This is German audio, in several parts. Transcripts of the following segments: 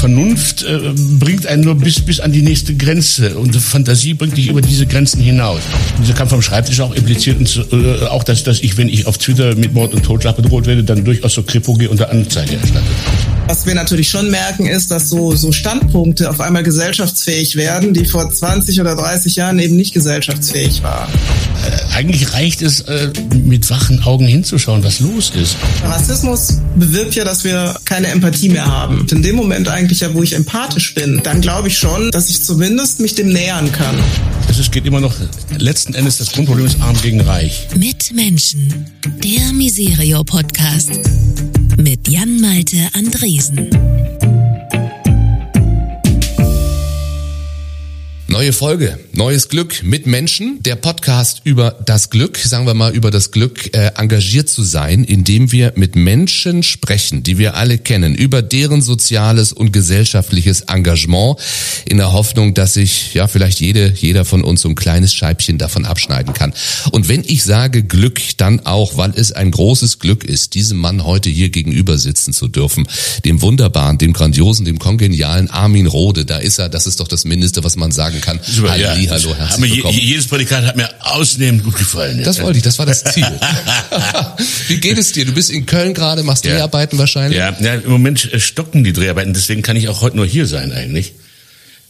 Vernunft äh, bringt einen nur bis, bis an die nächste Grenze und Fantasie bringt dich über diese Grenzen hinaus. Dieser Kampf vom Schreibtisch auch impliziert uns, äh, auch, dass, dass ich, wenn ich auf Twitter mit Mord und Totschlag bedroht werde, dann durchaus so Kripo gehe unter Anzeige erstatte. Was wir natürlich schon merken, ist, dass so, so Standpunkte auf einmal gesellschaftsfähig werden, die vor 20 oder 30 Jahren eben nicht gesellschaftsfähig waren. Äh, eigentlich reicht es, äh, mit wachen Augen hinzuschauen, was los ist. Rassismus bewirkt ja, dass wir keine Empathie mehr haben. Und in dem Moment eigentlich ja, wo ich empathisch bin, dann glaube ich schon, dass ich zumindest mich dem nähern kann. Es geht immer noch, letzten Endes, das Grundproblem ist arm gegen reich. Mit Menschen. Der Miserio Podcast. Mit Jan-Malte Andresen. Neue Folge, neues Glück mit Menschen, der Podcast über das Glück, sagen wir mal über das Glück, äh, engagiert zu sein, indem wir mit Menschen sprechen, die wir alle kennen, über deren soziales und gesellschaftliches Engagement, in der Hoffnung, dass sich ja vielleicht jede, jeder von uns so ein kleines Scheibchen davon abschneiden kann. Und wenn ich sage Glück, dann auch, weil es ein großes Glück ist, diesem Mann heute hier gegenüber sitzen zu dürfen, dem wunderbaren, dem grandiosen, dem kongenialen Armin Rode, da ist er, das ist doch das Mindeste, was man sagen kann. Super, Halli, ja. hallo, herzlich mir willkommen. jedes Prädikat hat mir ausnehmend gut gefallen. Das wollte ich, das war das Ziel. Wie geht es dir? Du bist in Köln gerade, machst Ja. Dreharbeiten wahrscheinlich? Ja, ja, im Moment stocken die Dreharbeiten, deswegen kann ich auch heute nur hier sein eigentlich.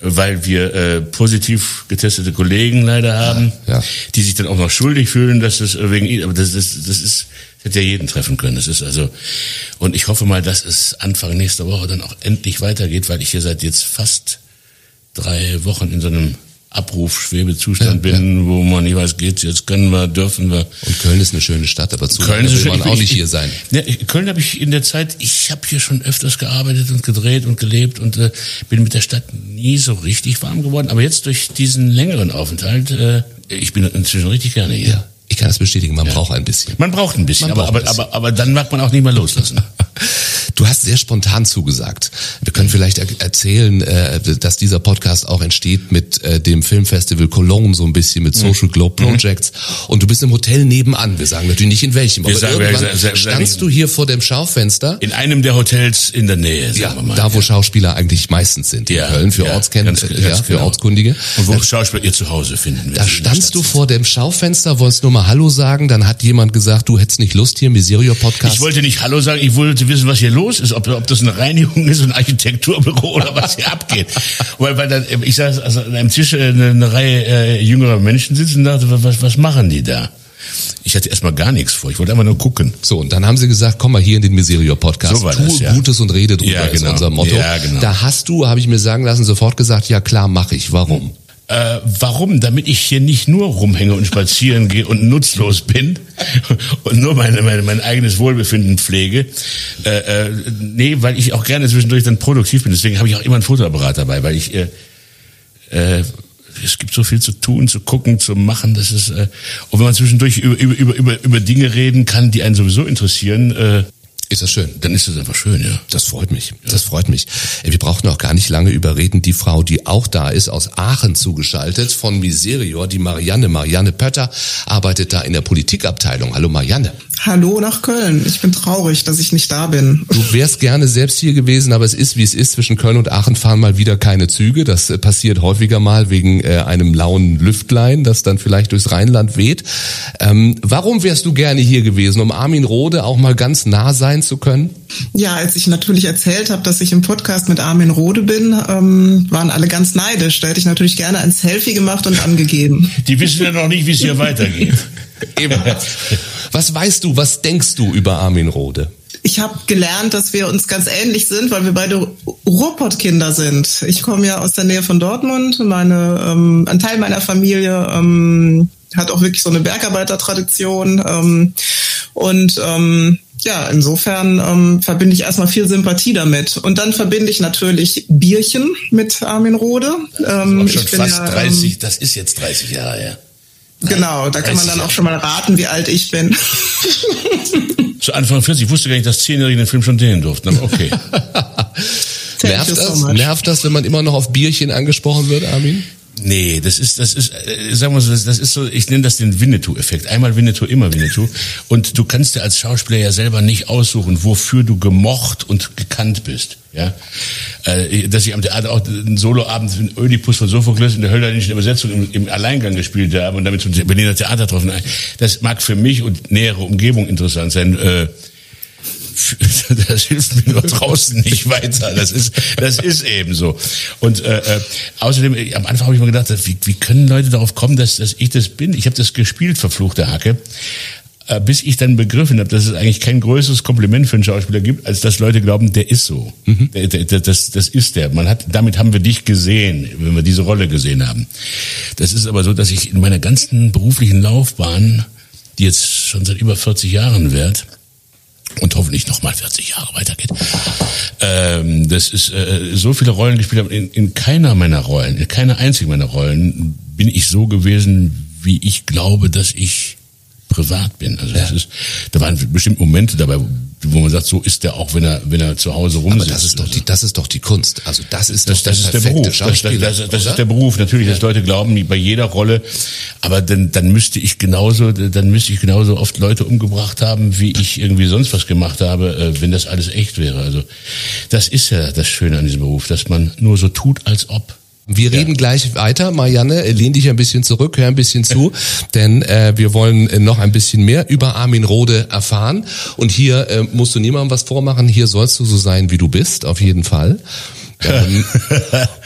Weil wir äh, positiv getestete Kollegen leider haben, Ja. die sich dann auch noch schuldig fühlen, dass das äh, wegen ihnen, aber das, das, das ist, das hätte ja jeden treffen können. Das ist also, und ich hoffe mal, dass es Anfang nächster Woche dann auch endlich weitergeht, weil ich hier seit jetzt fast drei Wochen in so einem Abruf-Schwebezustand Ja, bin, wo man nicht weiß, geht's jetzt, können wir, dürfen wir. Und Köln ist eine schöne Stadt, aber zu Köln will man auch Ich- nicht ich- hier sein. Ja, ich- Köln habe ich in der Zeit, ich habe hier schon öfters gearbeitet und gedreht und gelebt und äh, bin mit der Stadt nie so richtig warm geworden. Aber jetzt durch diesen längeren Aufenthalt, äh, ich bin inzwischen richtig gerne hier. Ja, ich kann das bestätigen, man braucht ein bisschen. Man braucht ein bisschen, Man aber, aber, bisschen. aber, aber dann mag man auch nicht mehr loslassen. Du hast sehr spontan zugesagt. Wir können vielleicht er erzählen, äh, dass dieser Podcast auch entsteht mit äh, dem Filmfestival Cologne, so ein bisschen mit Social Globe Projects. Und du bist im Hotel nebenan. Wir sagen natürlich nicht in welchem, Wir aber sagen- irgendwann sagen- standst du hier vor dem Schaufenster. In einem der Hotels in der Nähe, sagen Ja, wir mal. da wo ja. Schauspieler eigentlich meistens sind. In Ja, Köln für ja, Ortskenner, ganz ja, für genau. Ortskundige. Und wo Schauspieler ihr Zuhause finden. Da standst du vor dem Schaufenster, wolltest nur mal Hallo sagen, dann hat jemand gesagt, du hättest nicht Lust hier, Miserio Podcast. Ich wollte nicht Hallo sagen, ich wollte wissen, was hier los ist, ob, ob das eine Reinigung ist, ein Architekturbüro oder was hier abgeht. Weil, weil dann, ich saß also an einem Tisch äh, eine, eine Reihe äh, jüngerer Menschen sitzen und dachte, was, was machen die da? Ich hatte erstmal gar nichts vor, ich wollte einfach nur gucken. So, und dann haben sie gesagt, komm mal hier in den Miserio Podcast. So war Tue das, ja. Gutes und rede drüber, Ja, ist genau. unser Motto. Ja, genau. Da hast du, habe ich mir sagen lassen, sofort gesagt, ja klar, mache ich. Warum? Äh, warum? Damit ich hier nicht nur rumhänge und spazieren gehe und nutzlos bin und nur meine, meine, mein eigenes Wohlbefinden pflege. Äh, äh, nee, weil ich auch gerne zwischendurch dann produktiv bin. Deswegen habe ich auch immer einen Fotoapparat dabei, weil ich äh, äh, es gibt so viel zu tun, zu gucken, zu machen. Das ist äh, und wenn man zwischendurch über, über, über, über, Dinge reden kann, die einen sowieso interessieren, äh, Ist das schön? dann ist das einfach schön, ja. Das freut mich. Das freut mich. Wir brauchen auch gar nicht lange überreden. Die Frau, die auch da ist, aus Aachen zugeschaltet, von Miserior, die Marianne. Marianne Pötter arbeitet da in der Politikabteilung. Hallo Marianne. Hallo nach Köln. Ich bin traurig, dass ich nicht da bin. Du wärst gerne selbst hier gewesen, aber es ist, wie es ist. Zwischen Köln und Aachen fahren mal wieder keine Züge. Das äh, passiert häufiger mal wegen äh, einem lauen Lüftlein, das dann vielleicht durchs Rheinland weht. Ähm, warum wärst du gerne hier gewesen? Um Armin Rohde auch mal ganz nah sein zu können? Ja, als ich natürlich erzählt habe, dass ich im Podcast mit Armin Rode bin, ähm, waren alle ganz neidisch. Da hätte ich natürlich gerne ein Selfie gemacht und angegeben. Die wissen ja noch nicht, wie es hier weitergeht. Eben. Was weißt du, was denkst du über Armin Rohde? Ich habe gelernt, dass wir uns ganz ähnlich sind, weil wir beide Ruhrpott-Kinder sind. Ich komme ja aus der Nähe von Dortmund. Meine, ähm, ein Teil meiner Familie ähm, hat auch wirklich so eine Bergarbeitertradition. Ähm, und ähm, ja, insofern ähm, verbinde ich erstmal viel Sympathie damit. Und dann verbinde ich natürlich Bierchen mit Armin Rode. Ähm, Aber schon ich bin fast ja, ähm, 30, das ist jetzt 30 Jahre her. Genau, da kann man 30 dann auch schon mal raten, wie alt ich bin. Zu Anfang 40, ich wusste gar nicht, dass Zehnjährige den Film schon drehen durften. Aber okay. Nervt das? Nervt das, wenn man immer noch auf Bierchen angesprochen wird, Armin? Nee, das ist, das ist, äh, sagen wir so, das, ist so, ich nenne das den Winnetou-Effekt. Einmal Winnetou, immer Winnetou. Und du kannst dir als Schauspieler ja selber nicht aussuchen, wofür du gemocht und gekannt bist. Ja, äh, dass ich am Theater auch einen Soloabend in Ödipus von Sophokles in der höllenischen Übersetzung im, im Alleingang gespielt habe und damit zum Berliner Theater getroffen. Das mag für mich und nähere Umgebung interessant sein. Äh, das hilft mir nur draußen nicht weiter. Das ist, das ist eben so. Und äh, äh, außerdem, am Anfang habe ich mir gedacht, wie, wie können Leute darauf kommen, dass, dass ich das bin? Ich habe das gespielt, verfluchte Hacke äh, bis ich dann begriffen habe, dass es eigentlich kein größeres Kompliment für einen Schauspieler gibt, als dass Leute glauben, der ist so. Mhm. Der, der, das, das ist der. Man hat, damit haben wir dich gesehen, wenn wir diese Rolle gesehen haben. Das ist aber so, dass ich in meiner ganzen beruflichen Laufbahn, die jetzt schon seit über 40 Jahren währt, und hoffentlich noch mal 40 Jahre weitergeht. Ähm, das ist äh, so viele Rollen gespielt habe. In, in keiner meiner Rollen, in keiner einzigen meiner Rollen bin ich so gewesen, wie ich glaube, dass ich privat bin. Also ja. das ist, da waren bestimmt Momente dabei, wo man sagt, so ist der auch, wenn er, wenn er zu Hause rumsitzt. Aber das ist doch die, das ist doch die Kunst. Also das ist das, das ist der Beruf. Das, das, das, das ist der Beruf. Natürlich, ja. dass Leute glauben, bei jeder Rolle. Aber dann, dann müsste ich genauso, dann müsste ich genauso oft Leute umgebracht haben, wie ich irgendwie sonst was gemacht habe, äh, wenn das alles echt wäre. Also das ist ja das Schöne an diesem Beruf, dass man nur so tut, als ob. Wir reden gleich weiter. Marianne, lehn dich ein bisschen zurück, hör ein bisschen zu, denn äh, wir wollen äh, noch ein bisschen mehr über Armin Rode erfahren. Und hier äh, musst du niemandem was vormachen. Hier sollst du so sein, wie du bist, auf jeden Fall. Ähm,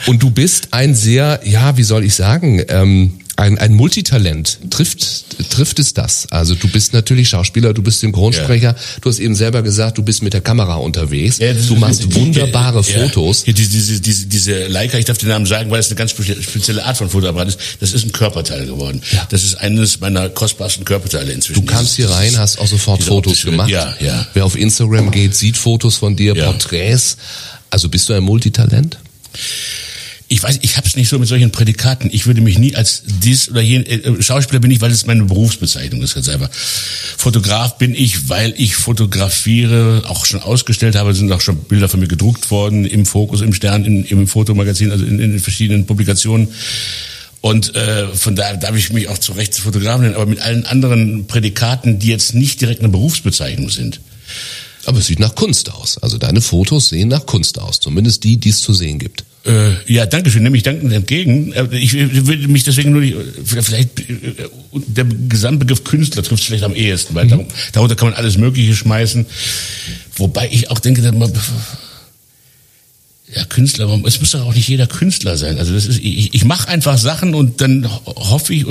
und du bist ein sehr, ja, wie soll ich sagen, ähm, ein, ein Multitalent. Trifft, trifft es das? Also du bist natürlich Schauspieler, du bist Synchronsprecher, ja. du hast eben selber gesagt, du bist mit der Kamera unterwegs, ja, du machst wunderbare die, Fotos. Ja, diese, diese, diese, diese Leica, ich darf den Namen sagen, weil es eine ganz spezielle Art von Fotoapparat ist, das ist ein Körperteil geworden. Ja. Das ist eines meiner kostbarsten Körperteile inzwischen. Du kamst hier rein, hast auch sofort Fotos gemacht. Ja, ja. Wer auf Instagram geht, sieht Fotos von dir, Porträts. Also bist du ein Multitalent? Ich weiß, ich habe es nicht so mit solchen Prädikaten. Ich würde mich nie als dies oder jen äh, Schauspieler bin ich, weil es meine Berufsbezeichnung ist ganz einfach. Fotograf bin ich, weil ich fotografiere, auch schon ausgestellt habe, sind auch schon Bilder von mir gedruckt worden im Fokus, im Stern, in, im Fotomagazin, also in, in den verschiedenen Publikationen. Und äh, von daher darf ich mich auch zu Recht Fotografen nennen, aber mit allen anderen Prädikaten, die jetzt nicht direkt eine Berufsbezeichnung sind. Aber es sieht nach Kunst aus. Also deine Fotos sehen nach Kunst aus, zumindest die, die es zu sehen gibt. Äh, ja, danke schön, nehme ich dankend entgegen. Äh, ich würde mich deswegen nur nicht, vielleicht äh, der Gesamtbegriff Künstler trifft es vielleicht am ehesten, weil mhm. darunter kann man alles Mögliche schmeißen. Wobei ich auch denke, dass man ja, Künstler, es muss doch auch nicht jeder Künstler sein. Also das ist, ich, ich mache einfach Sachen und dann hoffe ich,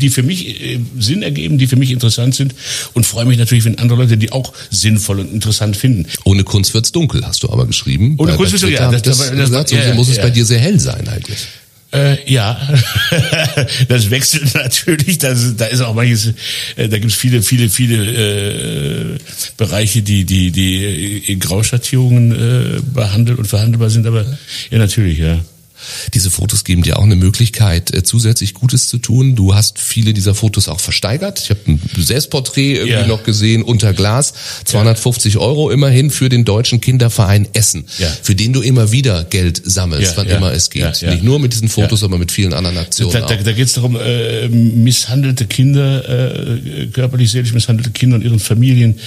die für mich äh, Sinn ergeben, die für mich interessant sind und freue mich natürlich, wenn andere Leute die auch sinnvoll und interessant finden. Ohne Kunst wird's dunkel, hast du aber geschrieben. Ohne Kunst wird's dunkel, ja. Das, das, das, das, das, ja, muss ja. es bei dir sehr hell sein eigentlich. Äh, ja, das wechselt natürlich. Das, da ist auch manches, äh, da gibt es viele, viele, viele äh, Bereiche, die, die, die in Grauschattierungen äh, behandelt und verhandelbar sind. Aber ja, natürlich, ja. Diese Fotos geben dir auch eine Möglichkeit, äh, zusätzlich Gutes zu tun. Du hast viele dieser Fotos auch versteigert. Ich habe ein Selbstporträt irgendwie ja. noch gesehen unter Glas. 250 ja. Euro immerhin für den Deutschen Kinderverein Essen, ja. für den du immer wieder Geld sammelst, wann immer es geht. Nicht nur mit diesen Fotos, sondern mit vielen anderen Aktionen. Da, da, da geht es darum, äh, misshandelte Kinder, äh, körperlich, seelisch misshandelte Kinder und ihren Familien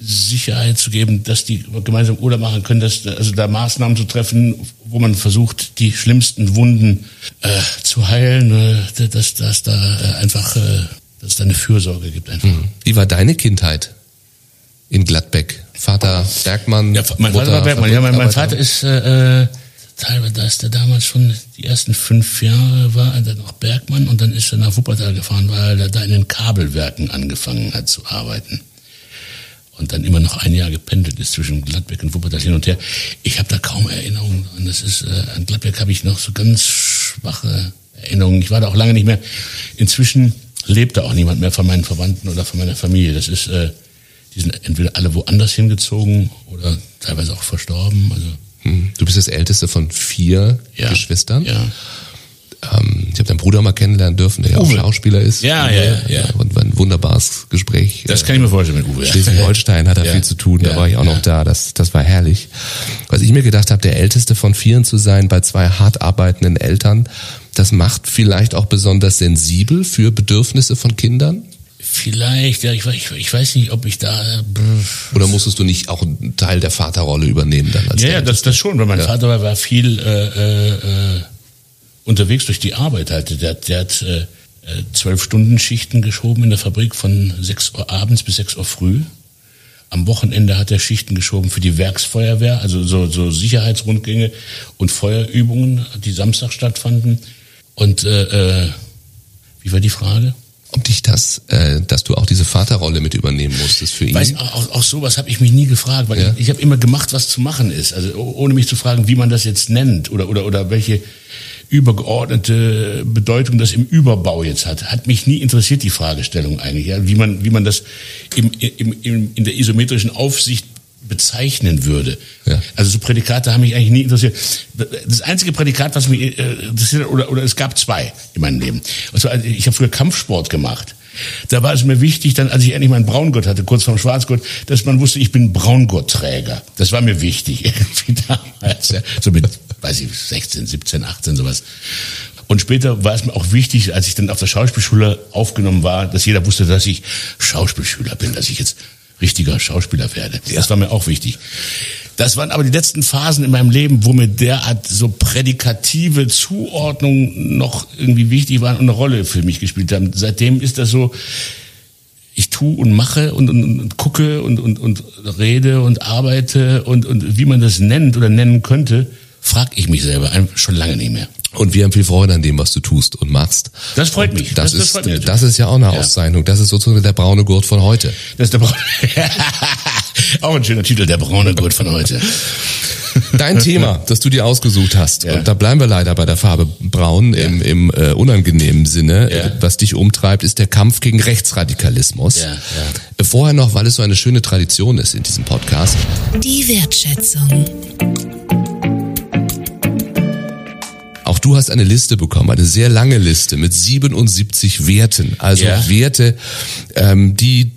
Sicherheit zu geben, dass die gemeinsam Urlaub machen können, dass also da Maßnahmen zu treffen, wo man versucht, die schlimmsten Wunden äh, zu heilen, äh, dass, dass da äh, einfach, äh, dass es da eine Fürsorge gibt einfach. Mhm. Wie war deine Kindheit in Gladbeck? Vater Bergmann? Ja, mein Vater war Bergmann. Ja, mein, mein Vater ist äh, teilweise, da ist er damals schon die ersten fünf Jahre war er noch Bergmann und dann ist er nach Wuppertal gefahren, weil er da in den Kabelwerken angefangen hat zu arbeiten und dann immer noch ein Jahr gependelt ist zwischen Gladbeck und Wuppertal hin und her. Ich habe da kaum Erinnerungen an. Das ist äh, an Gladbeck habe ich noch so ganz schwache Erinnerungen. Ich war da auch lange nicht mehr. Inzwischen lebt da auch niemand mehr von meinen Verwandten oder von meiner Familie. Das ist, äh, die sind entweder alle woanders hingezogen oder teilweise auch verstorben. Also hm. Du bist das älteste von vier ja, Geschwistern. Ja. Ähm, ich habe deinen Bruder mal kennenlernen dürfen, der ja auch Schauspieler ist. Ja, ja, ja. ja. Und war ein wunderbares Gespräch. Das kann ich mir vorstellen mit Uwe. Schleswig-Holstein hat er ja. viel zu tun, da war ich auch noch da. Das, das war herrlich. Was ich mir gedacht habe, der Älteste von Vieren zu sein bei zwei hart arbeitenden Eltern, das macht vielleicht auch besonders sensibel für Bedürfnisse von Kindern? Vielleicht, ja, ich, ich, ich weiß nicht, ob ich da. Oder musstest du nicht auch einen Teil der Vaterrolle übernehmen dann? Als ja, ja, das, das schon, weil mein ja. Vater war, war viel äh, äh, unterwegs durch die Arbeit halt. Der, der hat äh, zwölf Stunden Schichten geschoben in der Fabrik von sechs Uhr abends bis sechs Uhr früh. Am Wochenende hat er Schichten geschoben für die Werksfeuerwehr, also so, so Sicherheitsrundgänge und Feuerübungen, die Samstag stattfanden. Und äh, äh, wie war die Frage? ob dich das, äh, dass du auch diese Vaterrolle mit übernehmen musstest für ihn? Weiß, auch, auch sowas habe ich mich nie gefragt, weil ja. ich, ich habe immer gemacht, was zu machen ist. Also ohne mich zu fragen, wie man das jetzt nennt oder oder oder welche übergeordnete Bedeutung das im Überbau jetzt hat, hat mich nie interessiert die Fragestellung eigentlich, ja, wie man wie man das im, im, im, in der isometrischen Aufsicht bezeichnen würde. Ja. Also so Prädikate haben mich eigentlich nie interessiert. Das einzige Prädikat, was mich äh, interessiert, oder, oder es gab zwei in meinem Leben. Zwar, also ich habe früher Kampfsport gemacht. Da war es mir wichtig, dann, als ich endlich meinen Braungurt hatte, kurz vorm Schwarzgurt, dass man wusste, ich bin Braungurtträger. Das war mir wichtig, irgendwie damals. Ja. So mit, weiß ich, 16, 17, 18, sowas. Und später war es mir auch wichtig, als ich dann auf der Schauspielschule aufgenommen war, dass jeder wusste, dass ich Schauspielschüler bin, dass ich jetzt richtiger Schauspieler werde. Das war mir auch wichtig. Das waren aber die letzten Phasen in meinem Leben, wo mir derart so prädikative Zuordnungen noch irgendwie wichtig waren und eine Rolle für mich gespielt haben. Seitdem ist das so, ich tue und mache und, und, und gucke und, und, und rede und arbeite und, und wie man das nennt oder nennen könnte, frage ich mich selber schon lange nicht mehr. Und wir haben viel Freude an dem, was du tust und machst. Das freut und mich. Das, das, ist, das, das ist ja auch eine ja. Auszeichnung. Das ist sozusagen der braune Gurt von heute. Das ist der braune. auch ein schöner Titel, der braune Gurt von heute. Dein Thema, das du dir ausgesucht hast, ja. und da bleiben wir leider bei der Farbe Braun ja. im, im äh, unangenehmen Sinne, ja. was dich umtreibt, ist der Kampf gegen Rechtsradikalismus. Ja, ja. Vorher noch, weil es so eine schöne Tradition ist in diesem Podcast. Die Wertschätzung. Du hast eine Liste bekommen, eine sehr lange Liste mit 77 Werten. Also ja. Werte, ähm, die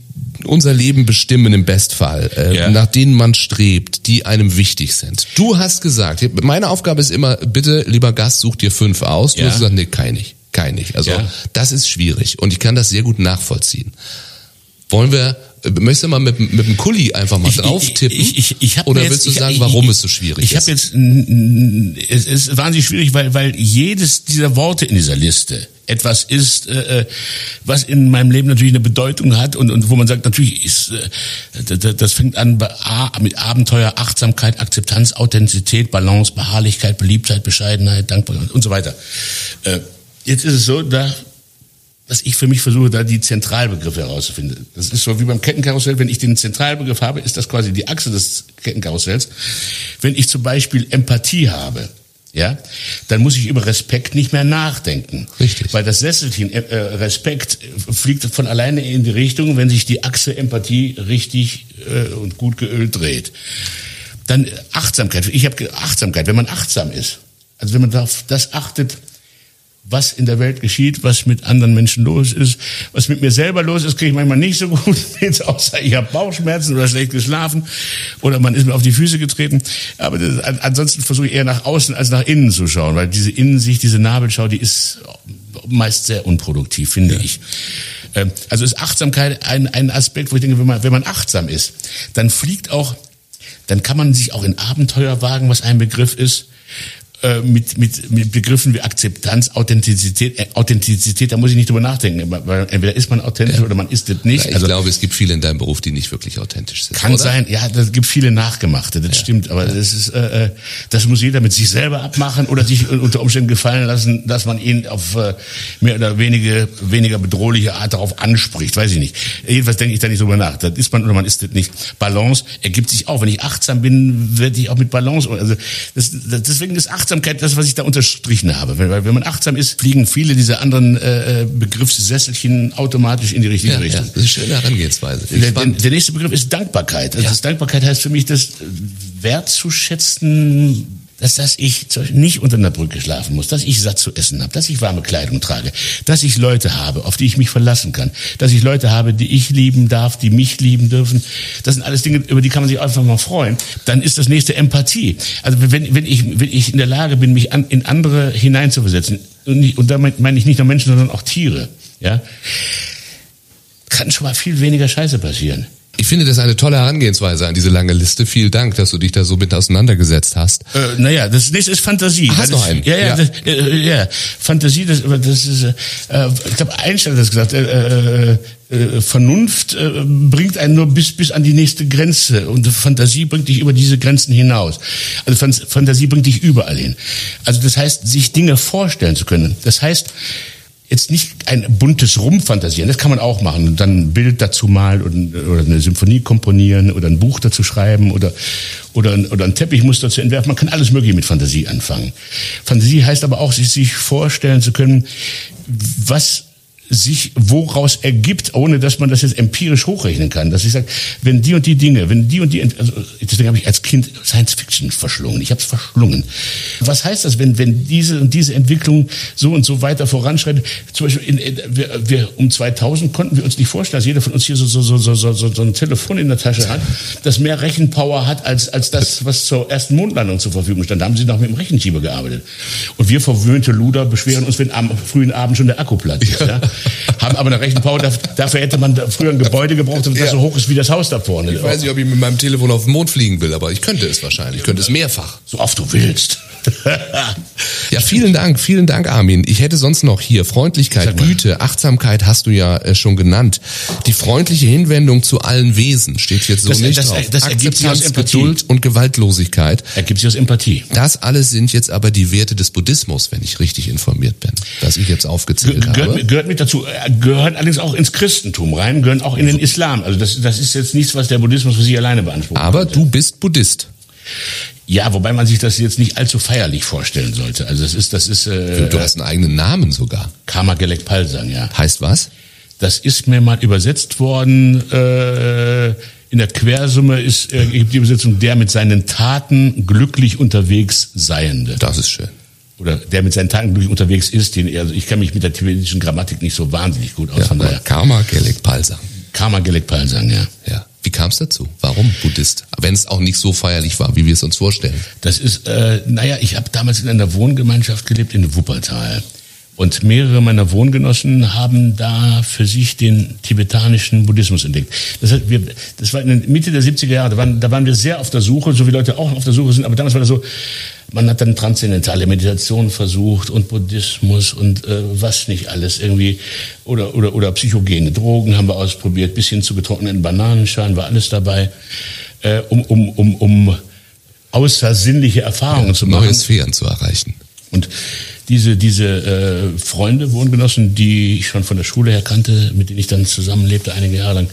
unser Leben bestimmen im Bestfall, äh, ja. nach denen man strebt, die einem wichtig sind. Du hast gesagt, meine Aufgabe ist immer, bitte, lieber Gast, such dir fünf aus. Du ja. hast gesagt, nee, kein nicht, kein nicht. Also das ist schwierig und ich kann das sehr gut nachvollziehen. Wollen wir Möchtest du mal mit, mit dem Kuli einfach mal drauf tippen? Ich, ich, ich, Oder willst jetzt, du sagen, warum es so schwierig ich ist? Ich habe jetzt, es ist wahnsinnig schwierig, weil, weil jedes dieser Worte in dieser Liste etwas ist, äh, was in meinem Leben natürlich eine Bedeutung hat und, und wo man sagt, natürlich ist, äh, das fängt an bei A, mit Abenteuer, Achtsamkeit, Akzeptanz, Authentizität, Balance, Beharrlichkeit, Beliebtheit, Bescheidenheit, Dankbarkeit und so weiter. Äh, jetzt ist es so, da dass ich für mich versuche, da die Zentralbegriffe herauszufinden. Das ist so wie beim Kettenkarussell, wenn ich den Zentralbegriff habe, ist das quasi die Achse des Kettenkarussells. Wenn ich zum Beispiel Empathie habe, ja, dann muss ich über Respekt nicht mehr nachdenken. Richtig. Weil das Sesselchen äh, Respekt fliegt von alleine in die Richtung, wenn sich die Achse Empathie richtig äh, und gut geölt dreht. Dann Achtsamkeit. Ich habe Achtsamkeit, wenn man achtsam ist. Also wenn man darauf das achtet, was in der Welt geschieht, was mit anderen Menschen los ist. Was mit mir selber los ist, kriege ich manchmal nicht so gut mit, außer ich habe Bauchschmerzen oder schlecht geschlafen oder man ist mir auf die Füße getreten. Aber das, ansonsten versuche ich eher nach außen als nach innen zu schauen, weil diese Innensicht, diese Nabelschau, die ist meist sehr unproduktiv, finde ja. ich. Ähm, also ist Achtsamkeit ein, ein Aspekt, wo ich denke, wenn man, wenn man achtsam ist, dann fliegt auch, dann kann man sich auch in Abenteuer wagen, was ein Begriff ist äh, mit, mit, mit Begriffen wie Akzeptanz, Authentizität, äh, Authentizität, da muss ich nicht drüber nachdenken, weil entweder ist man authentisch ja. oder man ist es nicht. Ich also, glaube, es gibt viele in deinem Beruf, die nicht wirklich authentisch sind. Kann oder? sein, ja, es gibt viele Nachgemachte, das ja. stimmt, aber ja. das ist, äh, äh, das muss jeder mit sich selber abmachen oder sich unter Umständen gefallen lassen, dass man ihn auf äh, mehr oder weniger, weniger bedrohliche Art darauf anspricht, weiß ich nicht. Jedenfalls denke ich da nicht drüber nach. Das ist man oder man ist das nicht. Balance ergibt sich auch. Wenn ich achtsam bin, werde ich auch mit Balance, also das, das, deswegen ist achtsam Achtsamkeit das, was ich da unterstrichen habe. Weil, wenn man achtsam ist, fliegen viele dieser anderen äh, Begriffssesselchen automatisch in die richtige ja, Richtung. Ja, das ist eine schöne Herangehensweise. Der, der, nächste Begriff ist Dankbarkeit. Also ja. Dankbarkeit heißt für mich, das wertzuschätzen, dass, dass ich nicht unter einer Brücke schlafen muss, dass ich satt zu essen habe, dass ich warme Kleidung trage, dass ich Leute habe, auf die ich mich verlassen kann, dass ich Leute habe, die ich lieben darf, die mich lieben dürfen. Das sind alles Dinge, über die kann man sich einfach mal freuen. Dann ist das nächste Empathie. Also wenn, wenn, ich, wenn ich in der Lage bin, mich an, in andere hineinzuversetzen, und, nicht, und damit meine ich nicht nur Menschen, sondern auch Tiere, ja, kann schon mal viel weniger Scheiße passieren. Ich finde das eine tolle Herangehensweise an diese lange Liste. Vielen Dank, dass du dich da so mit auseinandergesetzt hast. Äh, naja, das nächste ist Fantasie. Hast das noch einen? Ja, ja, Ja. Das, äh, ja. Fantasie, das, das ist, äh, ich glaube, Einstein hat das gesagt, äh, äh, äh, Vernunft äh, bringt einen nur bis, bis an die nächste Grenze und Fantasie bringt dich über diese Grenzen hinaus. Also Fan- Fantasie bringt dich überall hin. Also das heißt, sich Dinge vorstellen zu können. Das heißt, jetzt nicht ein buntes Rumfantasieren, das kann man auch machen. Und dann ein Bild dazu malen oder, oder eine Symphonie komponieren oder ein Buch dazu schreiben oder, oder, oder ein Teppichmuster zu entwerfen. Man kann alles Mögliche mit Fantasie anfangen. Fantasie heißt aber auch, sich, sich vorstellen zu können, was sich woraus ergibt, ohne dass man das jetzt empirisch hochrechnen kann. Dass ich sage, wenn die und die Dinge, wenn die und die, also deswegen habe ich als Kind Science Fiction verschlungen. Ich habe es verschlungen. Was heißt das, wenn wenn diese und diese Entwicklung so und so weiter voranschreitet? Zum Beispiel in, in, wir, wir um 2000 konnten wir uns nicht vorstellen, dass jeder von uns hier so so so so so, so, ein Telefon in der Tasche hat, das mehr Rechenpower hat als als das, was zur ersten Mondlandung zur Verfügung stand. Da haben sie noch mit dem Rechenschieber gearbeitet. Und wir verwöhnte Luder beschweren uns, wenn am frühen Abend schon der Akku platt ist. Ja. Haben aber eine Rechenpower. Dafür, dafür hätte man früher ein Gebäude gebraucht, das Ja. so hoch ist wie das Haus da vorne. Ich weiß nicht, ob ich mit meinem Telefon auf den Mond fliegen will, aber ich könnte es wahrscheinlich. Ich könnte es mehrfach. So oft du willst. Ja, vielen Dank, vielen Dank, Armin. Ich hätte sonst noch hier Freundlichkeit. Güte, Achtsamkeit hast du ja äh, schon genannt. Die freundliche Hinwendung zu allen Wesen steht jetzt so Das- nicht das- drauf. das ergibt sich aus Empathie. Geduld und Gewaltlosigkeit. Ergibt sich aus Empathie. Das alles sind jetzt aber die Werte des Buddhismus, wenn ich richtig informiert bin, dass ich jetzt aufgezählt Ge- Gehört, habe. gehört mit dazu, äh, gehören allerdings auch ins Christentum rein, gehören auch in den Islam. Also das, das ist jetzt nichts, was der Buddhismus für sich alleine beansprucht. Aber du bist Buddhist. Ja, wobei man sich das jetzt nicht allzu feierlich vorstellen sollte. Also das ist, das ist äh, Du hast einen eigenen Namen sogar. Karma Gelek Palsang, ja. Heißt was? Das ist mir mal übersetzt worden. Äh, in der Quersumme ist äh, gibt die Übersetzung der mit seinen Taten glücklich unterwegs Seiende. Das ist schön. Oder der mit seinen Taten glücklich unterwegs ist. Den, also ich kenne mich mit der tibetischen Grammatik nicht so wahnsinnig gut aus. Ja, von daher Karma Gelek Palsang. Karma Gelek Palsang, ja. Ja. Wie kam es dazu? Warum Buddhist? Wenn es auch nicht so feierlich war, wie wir es uns vorstellen. Das ist, äh, naja, ich habe damals in einer Wohngemeinschaft gelebt in Wuppertal. Und mehrere meiner Wohngenossen haben da für sich den tibetanischen Buddhismus entdeckt. Das, heißt, wir, das war in der Mitte der 70er Jahre, da waren, da waren wir sehr auf der Suche, so wie Leute auch auf der Suche sind, aber damals war das so, man hat dann transzendentale Meditation versucht und Buddhismus und äh, was nicht alles irgendwie oder oder oder psychogene Drogen haben wir ausprobiert, bis hin zu getrockneten Bananenschalen war alles dabei, äh, um um um um außersinnliche Erfahrungen zu machen. Neue Sphären zu erreichen. Und diese, diese äh, Freunde, Wohngenossen, die ich schon von der Schule her kannte, mit denen ich dann zusammenlebte einige Jahre lang,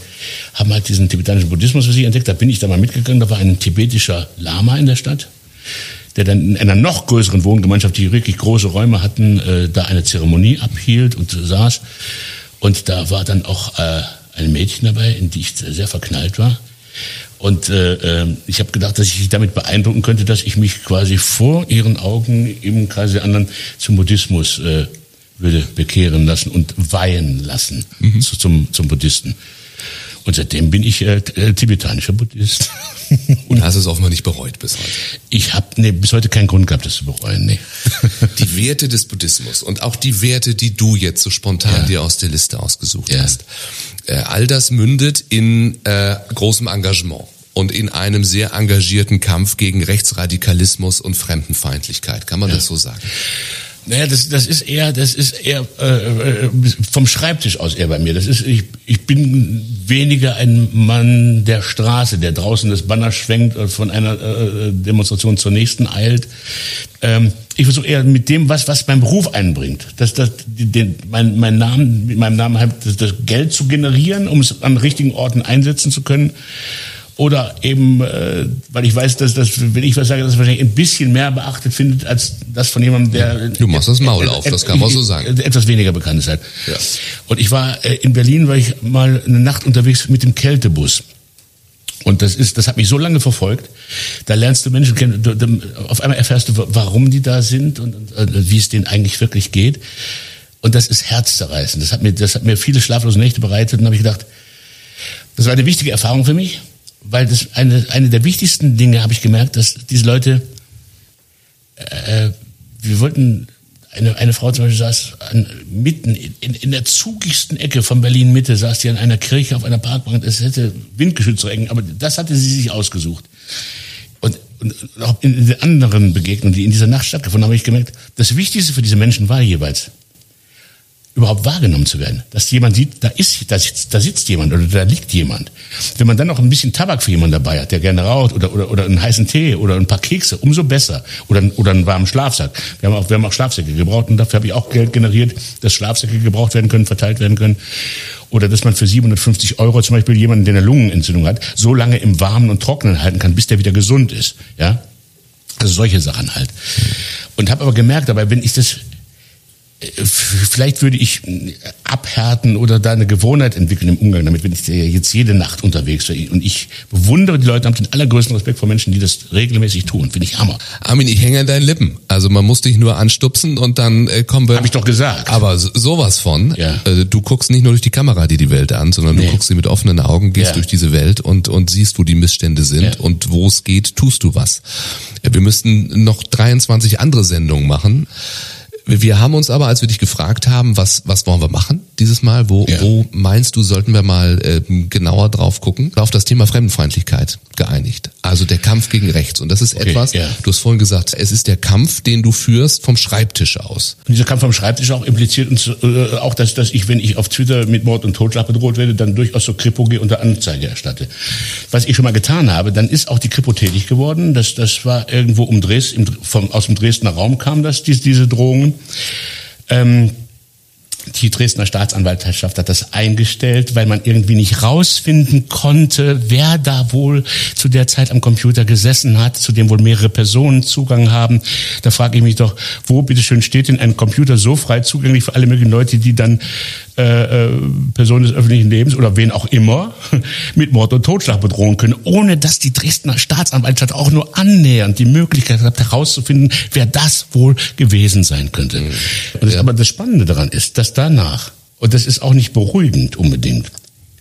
haben halt diesen tibetanischen Buddhismus für sich entdeckt. Da bin ich da mal mitgegangen. Da war ein tibetischer Lama in der Stadt, der dann in einer noch größeren Wohngemeinschaft, die wirklich große Räume hatten, äh, da eine Zeremonie abhielt und saß. Und da war dann auch äh, ein Mädchen dabei, in die ich sehr verknallt war. Und äh, äh, ich habe gedacht, dass ich sie damit beeindrucken könnte, dass ich mich quasi vor ihren Augen im Kreise der anderen zum Buddhismus äh, würde bekehren lassen und weihen lassen zu, zum, zum Buddhisten. Und seitdem bin ich äh, äh, tibetanischer Buddhist. Und hast es offenbar nicht bereut bis heute. Ich habe nee, bis heute keinen Grund gehabt, das zu bereuen. Nee. Die Werte des Buddhismus und auch die Werte, die du jetzt so spontan Ja. dir aus der Liste ausgesucht Ja. hast. Äh, all das mündet in äh, großem Engagement und in einem sehr engagierten Kampf gegen Rechtsradikalismus und Fremdenfeindlichkeit. Kann man das so sagen? Naja, das, das ist eher, das ist eher äh, äh, vom Schreibtisch aus eher bei mir. Das ist, ich, ich bin weniger ein Mann der Straße, der draußen das Banner schwenkt und von einer äh, Demonstration zur nächsten eilt. Ähm, ich versuche eher mit dem, was was mein Beruf einbringt, dass das den, mein, mein Namen mit meinem Namen halt das, das Geld zu generieren, um es an richtigen Orten einsetzen zu können. Oder eben, äh, weil ich weiß, dass das, wenn ich was sage, das wahrscheinlich ein bisschen mehr beachtet findet, als das von jemandem, der... Du machst das Maul auf, das kann man so sagen. Etwas weniger bekannt ist halt. Ja. Und ich war äh, in Berlin, war ich mal eine Nacht unterwegs mit dem Kältebus. Und das ist, das hat mich so lange verfolgt. Da lernst du Menschen kennen. Du, du, auf einmal erfährst du, warum die da sind und, und äh, wie es denen eigentlich wirklich geht. Und das ist herzzerreißend. Das hat mir, das hat mir viele schlaflose Nächte bereitet. Und habe ich gedacht, das war eine wichtige Erfahrung für mich, weil das eine, eine der wichtigsten Dinge habe ich gemerkt, dass diese Leute, äh, wir wollten eine, eine Frau zum Beispiel saß an, mitten in, in der zugigsten Ecke von Berlin Mitte, saß die an einer Kirche auf einer Parkbank. Es hätte windgeschützt regnen, aber das hatte sie sich ausgesucht. Und, und auch in den anderen Begegnungen, die in dieser Nacht stattgefunden haben, habe ich gemerkt, das Wichtigste für diese Menschen war jeweils, überhaupt wahrgenommen zu werden. Dass jemand sieht, da ist, da sitzt, da sitzt jemand oder da liegt jemand. Wenn man dann noch ein bisschen Tabak für jemanden dabei hat, der gerne raucht oder, oder, oder einen heißen Tee oder ein paar Kekse, umso besser. Oder, oder einen warmen Schlafsack. Wir haben auch, wir haben auch Schlafsäcke gebraucht und dafür habe ich auch Geld generiert, dass Schlafsäcke gebraucht werden können, verteilt werden können. Oder dass man für 750 Euro zum Beispiel jemanden, der eine Lungenentzündung hat, so lange im Warmen und Trockenen halten kann, bis der wieder gesund ist. Ja? Also solche Sachen halt. Und habe aber gemerkt, dabei, wenn ich das vielleicht würde ich abhärten oder da eine Gewohnheit entwickeln im Umgang damit, wenn ich jetzt jede Nacht unterwegs bin. Und ich bewundere die Leute, haben den allergrößten Respekt vor Menschen, die das regelmäßig tun. Finde ich Hammer. Armin, ich hänge an deinen Lippen. Also man muss dich nur anstupsen und dann äh, kommen wir. Hab ich doch gesagt. Aber sowas von. Ja. Äh, du guckst nicht nur durch die Kamera dir die Welt an, sondern Nee. du guckst sie mit offenen Augen, gehst Ja. durch diese Welt und, und siehst, wo die Missstände sind Ja. und wo es geht, tust du was. Äh, Wir müssten noch 23 andere Sendungen machen. Wir haben uns aber, als wir dich gefragt haben, was, was wollen wir machen dieses Mal, wo, Ja. wo meinst du, sollten wir mal ähm, genauer drauf gucken, auf das Thema Fremdenfeindlichkeit geeinigt. Also der Kampf gegen rechts. Und das ist Okay, etwas, ja. du hast vorhin gesagt, es ist der Kampf, den du führst vom Schreibtisch aus. Und dieser Kampf am Schreibtisch auch impliziert uns äh, auch, dass, dass ich, wenn ich auf Twitter mit Mord und Totschlag bedroht werde, dann durchaus so Kripo gehe und da Anzeige erstatte. Was ich schon mal getan habe, dann ist auch die Kripo tätig geworden. Das, das war irgendwo um Dresden, vom, aus dem Dresdner Raum kam das, diese, diese Drohungen. Ähm, die Dresdner Staatsanwaltschaft hat das eingestellt, weil man irgendwie nicht rausfinden konnte, wer da wohl zu der Zeit am Computer gesessen hat, zu dem wohl mehrere Personen Zugang haben. Da frage ich mich doch, wo bitteschön steht denn ein Computer so frei zugänglich für alle möglichen Leute, die dann äh, äh, Personen des öffentlichen Lebens oder wen auch immer mit Mord und Totschlag bedrohen können, ohne dass die Dresdner Staatsanwaltschaft auch nur annähernd die Möglichkeit hat, herauszufinden, wer das wohl gewesen sein könnte. Und das, aber das Spannende daran ist, dass danach, und das ist auch nicht beruhigend unbedingt,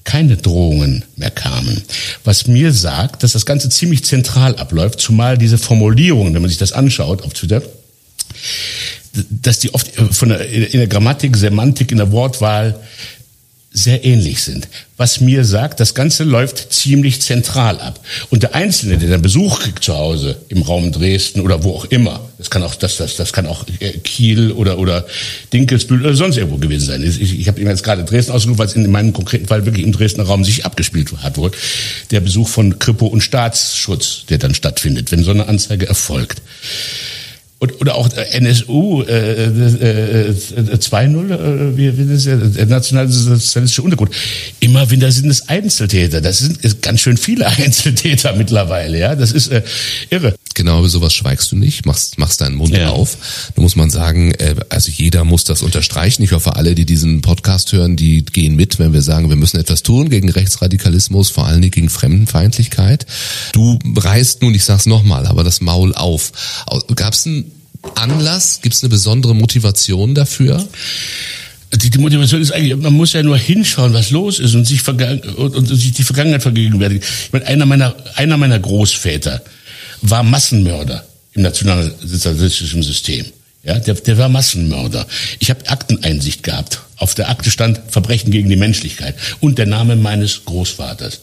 keine Drohungen mehr kamen. Was mir sagt, dass das Ganze ziemlich zentral abläuft, zumal diese Formulierungen, wenn man sich das anschaut auf Twitter, dass die oft von der, in der Grammatik, Semantik, in der Wortwahl sehr ähnlich sind. Was mir sagt, das Ganze läuft ziemlich zentral ab. Und der Einzelne, der dann Besuch kriegt zu Hause im Raum Dresden oder wo auch immer, das kann auch das, das, das kann auch äh, Kiel oder oder Dinkelsbühl oder sonst irgendwo gewesen sein. Ich, ich habe ihm jetzt gerade Dresden ausgesucht, weil es in meinem konkreten Fall wirklich im Dresdner Raum sich abgespielt hat wohl. Der Besuch von Kripo und Staatsschutz, der dann stattfindet, wenn so eine Anzeige erfolgt. Und, oder auch äh, NSU äh, äh, äh, 2.0, äh, wie, wie das ja, der nationalsozialistische Untergrund. Immer wieder sind es Einzeltäter. Das sind ganz schön viele Einzeltäter mittlerweile. Ja, das ist äh, irre. Genau über sowas schweigst du nicht, machst, machst deinen Mund Ja. auf. Da muss man sagen, äh, also jeder muss das unterstreichen. Ich hoffe, alle, die diesen Podcast hören, die gehen mit, wenn wir sagen, wir müssen etwas tun gegen Rechtsradikalismus, vor allen Dingen gegen Fremdenfeindlichkeit. Du reißt nun, ich sag's nochmal, aber das Maul auf. Gab's einen Anlass? Gibt's eine besondere Motivation dafür? Die, die Motivation ist eigentlich, man muss ja nur hinschauen, was los ist und sich, und, und sich die Vergangenheit vergegenwärtigen. Ich meine, einer meiner, einer meiner Großväter war Massenmörder im nationalsozialistischen System. Ja, der, der war Massenmörder. Ich habe Akteneinsicht gehabt. Auf der Akte stand Verbrechen gegen die Menschlichkeit und der Name meines Großvaters.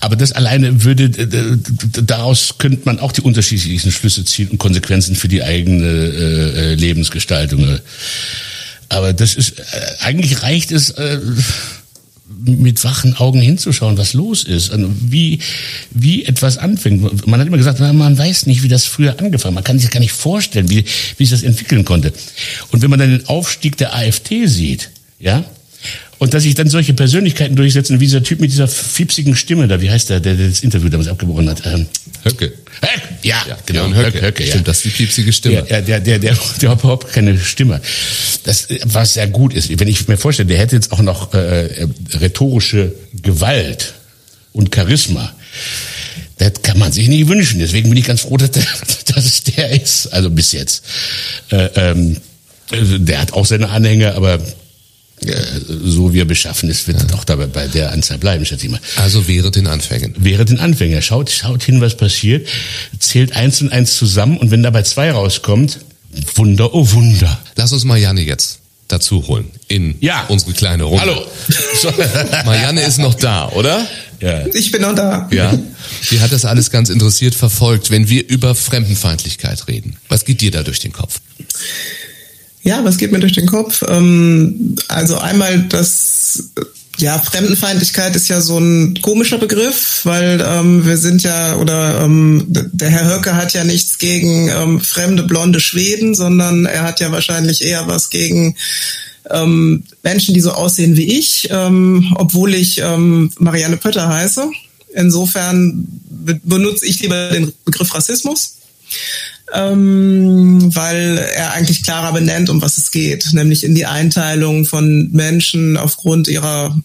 Aber das alleine würde, äh, daraus könnte man auch die unterschiedlichsten Schlüsse ziehen und Konsequenzen für die eigene äh, äh, Lebensgestaltung. Aber das ist, äh, eigentlich reicht es, äh, mit wachen Augen hinzuschauen, was los ist, wie, wie etwas anfängt. Man hat immer gesagt, man weiß nicht, wie das früher angefangen Man kann sich gar nicht vorstellen, wie, wie sich das entwickeln konnte. Und wenn man dann den Aufstieg der AfD sieht, ja, und dass sich dann solche Persönlichkeiten durchsetzen, wie dieser Typ mit dieser fiepsigen Stimme da, wie heißt der, der, der das Interview damals abgebrochen hat? Ähm, Höcke. Höck, ja, genau, Björn Höcke, Höcke, ja. Stimmt, das ist die piepsige Stimme. Ja, der, der, der, der hat überhaupt keine Stimme. Das, was sehr gut ist. Wenn ich mir vorstelle, der hätte jetzt auch noch äh, äh, rhetorische Gewalt und Charisma. Das kann man sich nicht wünschen. Deswegen bin ich ganz froh, dass, der, dass es der ist. Also bis jetzt. Äh, ähm, also der hat auch seine Anhänger, aber äh, so wie er beschaffen ist, wird er auch dabei bei der Anzahl bleiben, schätze ich mal Also wäre den Anfängen. wäre den Anfänger. Schaut, schaut hin, was passiert, zählt eins und eins zusammen und wenn dabei zwei rauskommt, Wunder, oh Wunder. Lass uns Marianne jetzt dazu holen in Ja. unsere kleine Runde. Hallo. Marianne ist noch da, oder? Ja. Ich bin noch da. Ja. Die hat das alles ganz interessiert verfolgt. Wenn wir über Fremdenfeindlichkeit reden, was geht dir da durch den Kopf? Ja, was geht mir durch den Kopf? Ähm, also einmal das, ja, Fremdenfeindlichkeit ist ja so ein komischer Begriff, weil ähm, wir sind ja, oder ähm, der Herr Höcke hat ja nichts gegen ähm, fremde blonde Schweden, sondern er hat ja wahrscheinlich eher was gegen ähm, Menschen, die so aussehen wie ich, ähm, obwohl ich ähm, Marianne Pötter heiße. Insofern be benutze ich lieber den Begriff Rassismus ähm, weil er eigentlich klarer benennt, um was es geht, nämlich in die Einteilung von Menschen aufgrund ihrer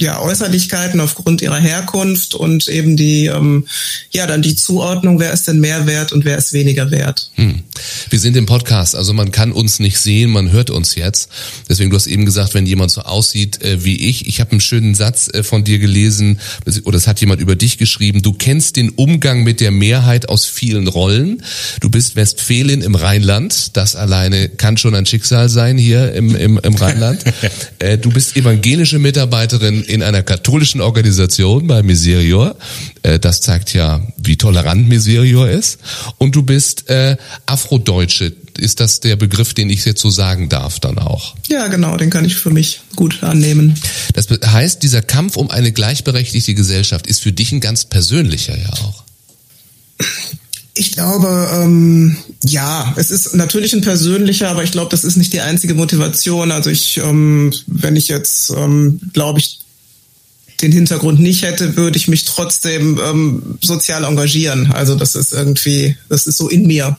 ja, Äußerlichkeiten aufgrund ihrer Herkunft und eben die, ähm, ja, dann die Zuordnung, wer ist denn mehr wert und wer ist weniger wert. Hm. Wir sind im Podcast, also man kann uns nicht sehen, man hört uns jetzt. Deswegen, du hast eben gesagt, wenn jemand so aussieht äh, wie ich, ich habe einen schönen Satz äh, von dir gelesen, oder es hat jemand über dich geschrieben, du kennst den Umgang mit der Mehrheit aus vielen Rollen. Du bist Westfälin im Rheinland, das alleine kann schon ein Schicksal sein hier im, im, im Rheinland. äh, du bist evangelische Mitarbeiterin in einer katholischen Organisation bei Miserior. Äh, das zeigt ja, wie tolerant Miserior ist. Und du bist äh, Afrodeutsche. Ist das der Begriff, den ich jetzt so sagen darf dann auch? Ja, genau, den kann ich für mich gut annehmen. Das heißt, dieser Kampf um eine gleichberechtigte Gesellschaft ist für dich ein ganz persönlicher ja auch. Ich glaube, ähm, ja, es ist natürlich ein persönlicher, aber ich glaube, das ist nicht die einzige Motivation. Also ich, ähm, wenn ich jetzt, ähm, glaube ich, den Hintergrund nicht hätte, würde ich mich trotzdem ähm, sozial engagieren. Also das ist irgendwie, das ist so in mir.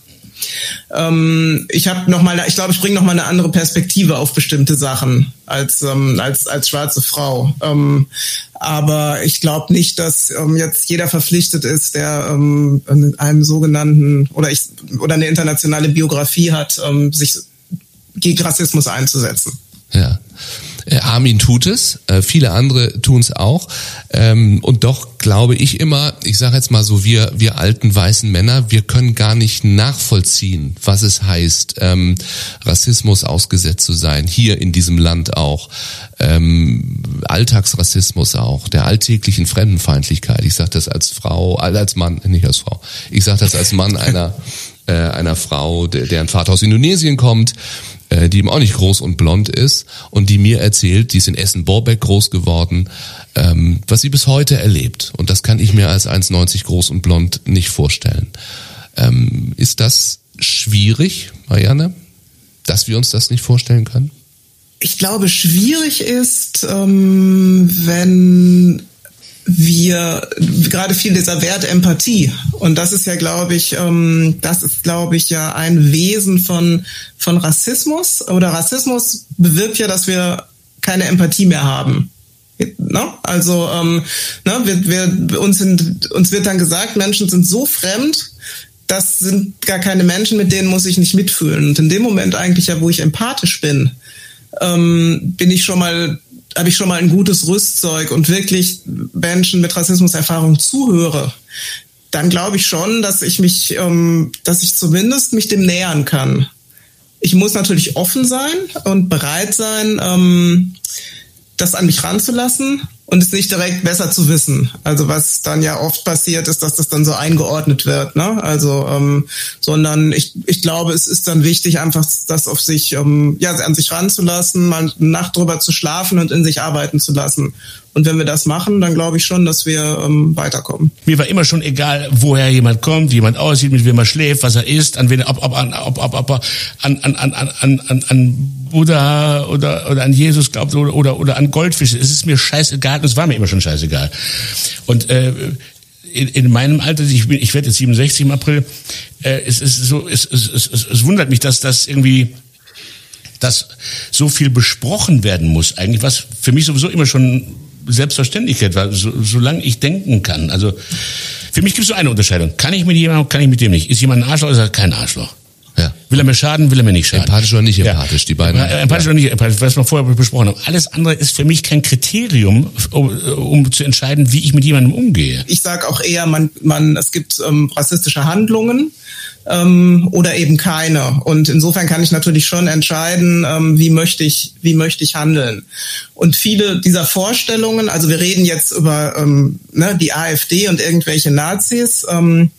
Ähm, ich habe noch mal, ich glaube, ich bringe noch mal eine andere Perspektive auf bestimmte Sachen als ähm, als als schwarze Frau. Ähm, aber ich glaube nicht, dass ähm, jetzt jeder verpflichtet ist, der ähm, in einem sogenannten oder ich oder eine internationale Biografie hat, ähm, sich gegen Rassismus einzusetzen. Ja. Äh, Armin tut es, äh, viele andere tun es auch. Ähm, und doch glaube ich immer, ich sage jetzt mal so, wir, wir alten weißen Männer, wir können gar nicht nachvollziehen, was es heißt, ähm, Rassismus ausgesetzt zu sein, hier in diesem Land auch. Ähm, Alltagsrassismus auch, der alltäglichen Fremdenfeindlichkeit. Ich sage das als Frau, als Mann, nicht als Frau. Ich sage das als Mann einer, äh, einer Frau, der, deren Vater aus Indonesien kommt äh, die eben auch nicht groß und blond ist und die mir erzählt, die ist in Essen-Borbeck groß geworden, ähm, was sie bis heute erlebt. Und das kann ich mir als 1,90 groß und blond nicht vorstellen. Ähm, ist das schwierig, Marianne, dass wir uns das nicht vorstellen können? Ich glaube, schwierig ist, ähm, wenn wir gerade viel dieser Wert Empathie. Und das ist ja glaube ich ähm, das ist glaube ich ja ein Wesen von von Rassismus. Oder Rassismus bewirkt ja dass wir keine Empathie mehr haben. Ne? also ähm, ne, wir, wir uns sind uns wird dann gesagt Menschen sind so fremd das sind gar keine Menschen mit denen muss ich nicht mitfühlen. Und in dem Moment eigentlich ja wo ich empathisch bin ähm, bin ich schon mal habe ich schon mal ein gutes Rüstzeug und wirklich Menschen mit Rassismuserfahrung zuhöre, dann glaube ich schon, dass ich mich, ähm, dass ich zumindest mich dem nähern kann. Ich muss natürlich offen sein und bereit sein, ähm, das an mich ranzulassen und es nicht direkt besser zu wissen. Also was dann ja oft passiert ist, dass das dann so eingeordnet wird. Ne? Also ähm, sondern ich, ich glaube, es ist dann wichtig, einfach das auf sich, ähm, ja, an sich ranzulassen, mal eine Nacht drüber zu schlafen und in sich arbeiten zu lassen. Und wenn wir das machen, dann glaube ich schon, dass wir ähm, weiterkommen. Mir war immer schon egal, woher jemand kommt, wie jemand aussieht, mit wem er schläft, was er isst, an wen, ob, ob, an, ob, ob, ob er an, an, an, an, an, an Buddha oder, oder an Jesus glaubt oder, oder, oder an Goldfische. Es ist mir scheißegal und es war mir immer schon scheißegal. Und äh, in, in meinem Alter, ich, bin, ich werde jetzt 67 im April, äh, es ist so, es, es, es, es wundert mich, dass das irgendwie dass so viel besprochen werden muss, eigentlich, was für mich sowieso immer schon Selbstverständlichkeit war, so, solange ich denken kann. Also für mich gibt es so eine Unterscheidung. Kann ich mit jemandem, kann ich mit dem nicht? Ist jemand ein Arschloch oder ist er kein Arschloch? Ja. Will er mir schaden, will er mir nicht schaden. Empathisch oder nicht empathisch, die beiden. Empathisch oder nicht empathisch, was wir vorher besprochen haben. Alles andere ist für mich kein Kriterium, um, um zu entscheiden, wie ich mit jemandem umgehe. Ich sage auch eher, man, man, es gibt ähm, rassistische Handlungen ähm, oder eben keine. Und insofern kann ich natürlich schon entscheiden, ähm, wie möchte ich, wie möchte ich handeln. Und viele dieser Vorstellungen, also wir reden jetzt über ähm, ne, die AfD und irgendwelche Nazis. Ähm,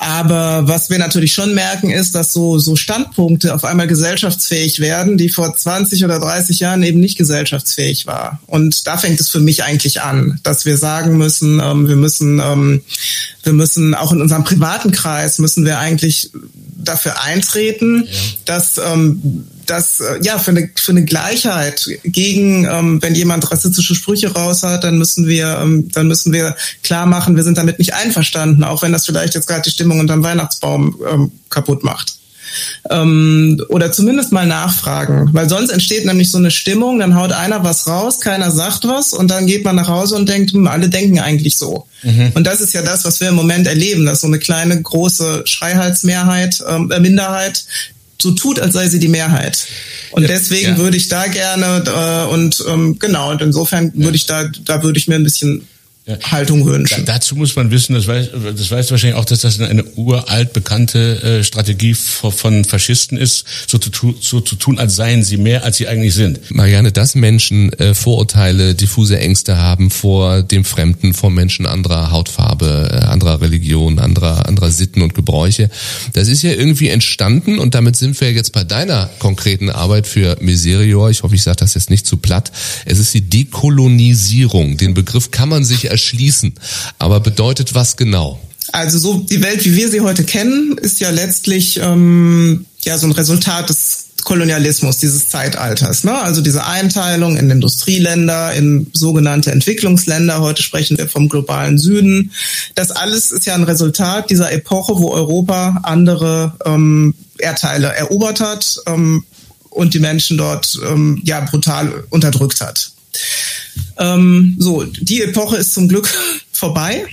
aber was wir natürlich schon merken, ist, dass so, so Standpunkte auf einmal gesellschaftsfähig werden, die vor 20 oder 30 Jahren eben nicht gesellschaftsfähig war. Und da fängt es für mich eigentlich an, dass wir sagen müssen, ähm, wir müssen, ähm, wir müssen auch in unserem privaten Kreis müssen wir eigentlich dafür eintreten, ja. dass ähm, dass äh, ja für eine für eine Gleichheit gegen ähm, wenn jemand rassistische Sprüche raus hat, dann müssen wir ähm, dann müssen wir klar machen, wir sind damit nicht einverstanden, auch wenn das vielleicht jetzt gerade die Stimmung unterm Weihnachtsbaum ähm, kaputt macht. Ähm, oder zumindest mal nachfragen, weil sonst entsteht nämlich so eine Stimmung, dann haut einer was raus, keiner sagt was und dann geht man nach Hause und denkt, hm, alle denken eigentlich so. Mhm. Und das ist ja das, was wir im Moment erleben, dass so eine kleine, große Schreihalsmehrheit, ähm, äh, Minderheit so tut, als sei sie die Mehrheit. Und ja, deswegen ja. würde ich da gerne äh, und ähm, genau, und insofern würde ich da, da würde ich mir ein bisschen ja. Haltung wünschen. Da, dazu muss man wissen, das weiß, das weiß wahrscheinlich auch, dass das eine uralt bekannte äh, Strategie von Faschisten ist, so zu, so zu tun, als seien sie mehr, als sie eigentlich sind. Marianne, dass Menschen äh, Vorurteile, diffuse Ängste haben vor dem Fremden, vor Menschen anderer Hautfarbe, äh, anderer Religion, anderer, anderer Sitten und Gebräuche, das ist ja irgendwie entstanden und damit sind wir jetzt bei deiner konkreten Arbeit für Miserior. Ich hoffe, ich sage das jetzt nicht zu platt. Es ist die Dekolonisierung. Den Begriff kann man sich erschließen. Aber bedeutet was genau? Also so die Welt, wie wir sie heute kennen, ist ja letztlich ähm, ja so ein Resultat des Kolonialismus dieses Zeitalters. Ne? Also diese Einteilung in Industrieländer, in sogenannte Entwicklungsländer. Heute sprechen wir vom globalen Süden. Das alles ist ja ein Resultat dieser Epoche, wo Europa andere ähm, Erdteile erobert hat ähm, und die Menschen dort ähm, ja brutal unterdrückt hat. Ähm, so, die Epoche ist zum Glück vorbei.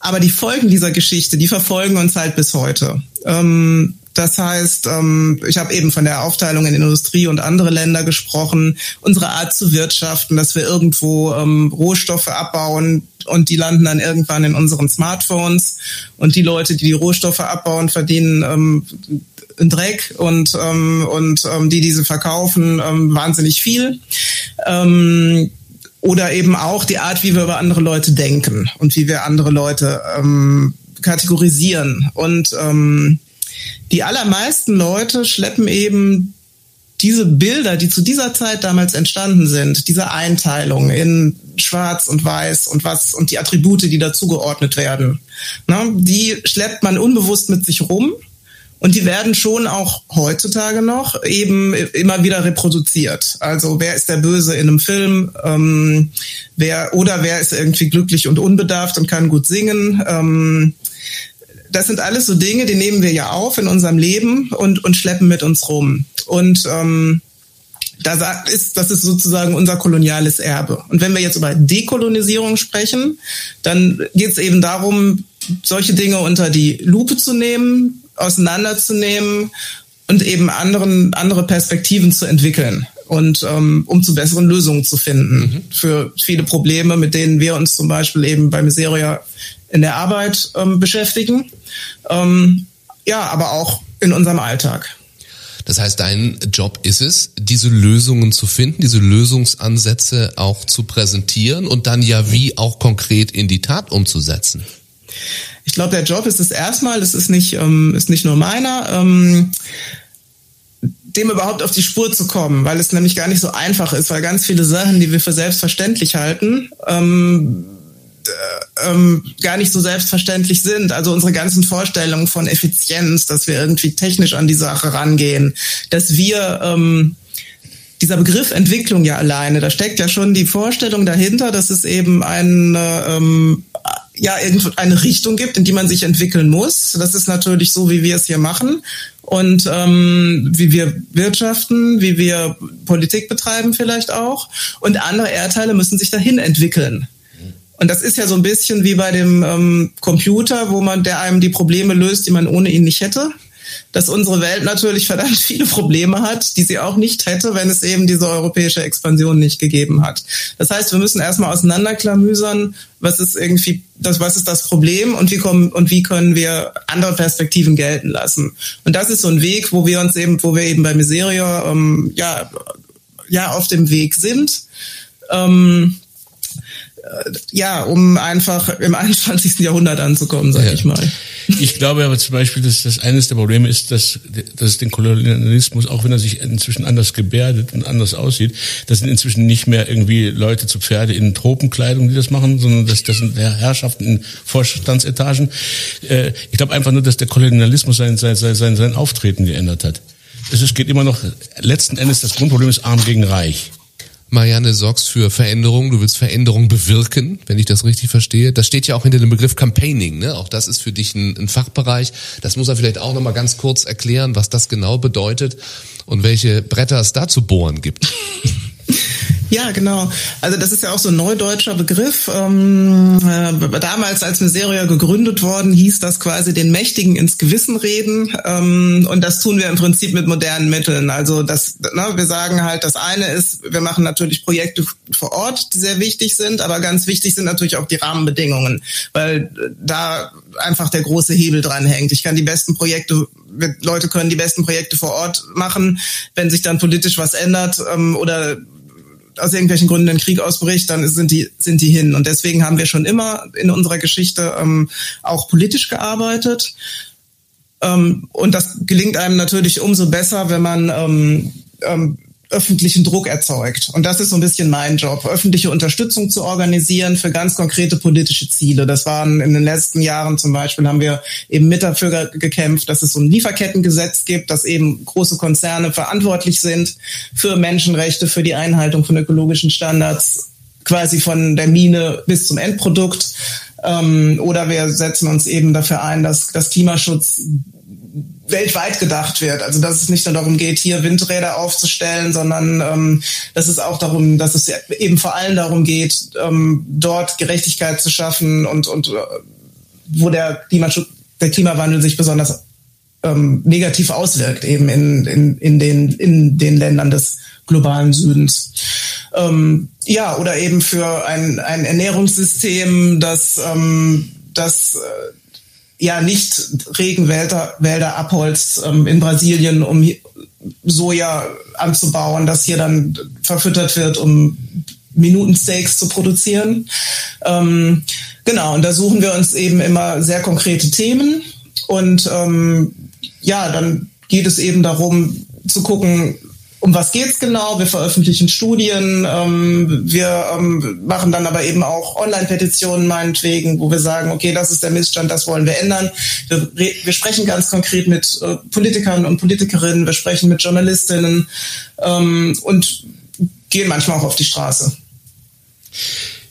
Aber die Folgen dieser Geschichte, die verfolgen uns halt bis heute. Ähm, das heißt, ähm, ich habe eben von der Aufteilung in Industrie und andere Länder gesprochen, unsere Art zu wirtschaften, dass wir irgendwo ähm, Rohstoffe abbauen und die landen dann irgendwann in unseren Smartphones und die Leute, die die Rohstoffe abbauen, verdienen ähm, Dreck und ähm, und ähm, die diese verkaufen ähm, wahnsinnig viel. Ähm, oder eben auch die Art, wie wir über andere Leute denken und wie wir andere Leute ähm, kategorisieren. Und ähm, die allermeisten Leute schleppen eben diese Bilder, die zu dieser Zeit damals entstanden sind, diese Einteilung in Schwarz und Weiß und was und die Attribute, die dazugeordnet werden, ne, die schleppt man unbewusst mit sich rum und die werden schon auch heutzutage noch eben immer wieder reproduziert. Also wer ist der Böse in einem Film? Ähm, wer oder wer ist irgendwie glücklich und unbedarft und kann gut singen? Ähm, das sind alles so Dinge, die nehmen wir ja auf in unserem Leben und, und schleppen mit uns rum. Und ähm, das ist, das ist sozusagen unser koloniales Erbe. Und wenn wir jetzt über Dekolonisierung sprechen, dann geht es eben darum, solche Dinge unter die Lupe zu nehmen, auseinanderzunehmen und eben anderen, andere Perspektiven zu entwickeln und ähm, um zu besseren Lösungen zu finden mhm. für viele Probleme, mit denen wir uns zum Beispiel eben bei Miseria in der Arbeit ähm, beschäftigen. Ähm, ja, aber auch in unserem Alltag. Das heißt, dein Job ist es, diese Lösungen zu finden, diese Lösungsansätze auch zu präsentieren und dann ja wie auch konkret in die Tat umzusetzen. Ich glaube, der Job ist es erstmal, das ist nicht, ähm, ist nicht nur meiner, ähm, dem überhaupt auf die Spur zu kommen, weil es nämlich gar nicht so einfach ist, weil ganz viele Sachen, die wir für selbstverständlich halten, ähm, ähm, gar nicht so selbstverständlich sind. Also unsere ganzen Vorstellungen von Effizienz, dass wir irgendwie technisch an die Sache rangehen, dass wir ähm, dieser Begriff Entwicklung ja alleine, da steckt ja schon die Vorstellung dahinter, dass es eben eine ähm, ja eine Richtung gibt, in die man sich entwickeln muss. Das ist natürlich so, wie wir es hier machen und ähm, wie wir wirtschaften, wie wir Politik betreiben vielleicht auch. Und andere Erdteile müssen sich dahin entwickeln. Und das ist ja so ein bisschen wie bei dem ähm, Computer, wo man, der einem die Probleme löst, die man ohne ihn nicht hätte. Dass unsere Welt natürlich verdammt viele Probleme hat, die sie auch nicht hätte, wenn es eben diese europäische Expansion nicht gegeben hat. Das heißt, wir müssen erstmal auseinanderklamüsern, was ist irgendwie das, was ist das Problem und wie kommen und wie können wir andere Perspektiven gelten lassen. Und das ist so ein Weg, wo wir uns eben, wo wir eben bei Miseria ähm, ja ja auf dem Weg sind. Ähm, ja, um einfach im 21. Jahrhundert anzukommen, sag ja. ich mal. Ich glaube aber zum Beispiel, dass das eines der Probleme ist, dass, dass den Kolonialismus, auch wenn er sich inzwischen anders gebärdet und anders aussieht, das sind inzwischen nicht mehr irgendwie Leute zu Pferde in Tropenkleidung, die das machen, sondern das, das sind Herrschaften in Vorstandsetagen. Äh, ich glaube einfach nur, dass der Kolonialismus sein, sein, sein, sein Auftreten geändert hat. Es geht immer noch, letzten Endes, das Grundproblem ist arm gegen reich. Marianne, sorgst für Veränderung, du willst Veränderung bewirken, wenn ich das richtig verstehe. Das steht ja auch hinter dem Begriff Campaigning, ne? Auch das ist für dich ein, ein Fachbereich. Das muss er vielleicht auch nochmal ganz kurz erklären, was das genau bedeutet und welche Bretter es da zu bohren gibt. Ja, genau. Also das ist ja auch so ein neudeutscher Begriff. Ähm, äh, damals, als Miseria gegründet worden, hieß das quasi den Mächtigen ins Gewissen reden. Ähm, und das tun wir im Prinzip mit modernen Mitteln. Also das, ne, wir sagen halt, das eine ist, wir machen natürlich Projekte vor Ort, die sehr wichtig sind, aber ganz wichtig sind natürlich auch die Rahmenbedingungen, weil da einfach der große Hebel dran hängt. Ich kann die besten Projekte Leute können die besten Projekte vor Ort machen. Wenn sich dann politisch was ändert ähm, oder aus irgendwelchen Gründen ein Krieg ausbricht, dann sind die, sind die hin. Und deswegen haben wir schon immer in unserer Geschichte ähm, auch politisch gearbeitet. Ähm, und das gelingt einem natürlich umso besser, wenn man ähm, ähm, öffentlichen Druck erzeugt. Und das ist so ein bisschen mein Job, öffentliche Unterstützung zu organisieren für ganz konkrete politische Ziele. Das waren in den letzten Jahren zum Beispiel, haben wir eben mit dafür gekämpft, dass es so ein Lieferkettengesetz gibt, dass eben große Konzerne verantwortlich sind für Menschenrechte, für die Einhaltung von ökologischen Standards, quasi von der Mine bis zum Endprodukt. Ähm, oder wir setzen uns eben dafür ein, dass, dass Klimaschutz weltweit gedacht wird. Also dass es nicht nur darum geht, hier Windräder aufzustellen, sondern ähm, dass es auch darum, dass es eben vor allem darum geht, ähm, dort Gerechtigkeit zu schaffen und und äh, wo der Klimaschutz, der Klimawandel sich besonders ähm, negativ auswirkt, eben in, in, in, den, in den Ländern des globalen Südens. Ähm, ja, oder eben für ein, ein Ernährungssystem, das, ähm, das äh, ja nicht Regenwälder Wälder abholzt ähm, in Brasilien, um Soja anzubauen, das hier dann verfüttert wird, um Minutensteaks zu produzieren. Ähm, genau, und da suchen wir uns eben immer sehr konkrete Themen und ähm, ja, dann geht es eben darum zu gucken, um was geht's genau? Wir veröffentlichen Studien, ähm, wir ähm, machen dann aber eben auch Online-Petitionen meinetwegen, wo wir sagen, okay, das ist der Missstand, das wollen wir ändern. Wir, wir sprechen ganz konkret mit äh, Politikern und Politikerinnen, wir sprechen mit Journalistinnen ähm, und gehen manchmal auch auf die Straße.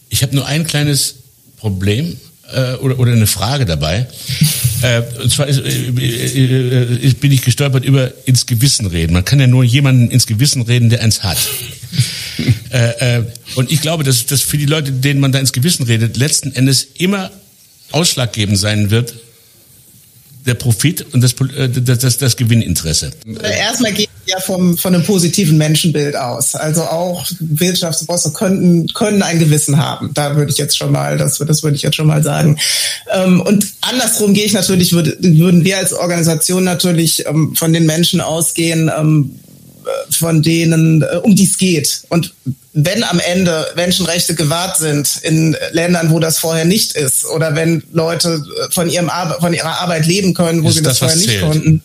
Ich habe nur ein kleines Problem äh, oder, oder eine Frage dabei. Äh, und zwar ist, äh, äh, bin ich gestolpert über ins Gewissen reden. Man kann ja nur jemanden ins Gewissen reden, der eins hat. äh, und ich glaube, dass das für die Leute, denen man da ins Gewissen redet, letzten Endes immer ausschlaggebend sein wird, der Profit und das, äh, das, das, das Gewinninteresse. Erstmal geht ja vom, von einem positiven Menschenbild aus. Also auch Wirtschaftsbosse könnten, können ein Gewissen haben. Da würde ich jetzt schon mal, das, das würde ich jetzt schon mal sagen. Ähm, und andersrum gehe ich natürlich, würde, würden wir als Organisation natürlich ähm, von den Menschen ausgehen, ähm, von denen, äh, um die es geht. Und wenn am Ende Menschenrechte gewahrt sind in Ländern, wo das vorher nicht ist, oder wenn Leute äh, von, ihrem Ar von ihrer Arbeit leben können, wo ist sie das, das vorher nicht konnten,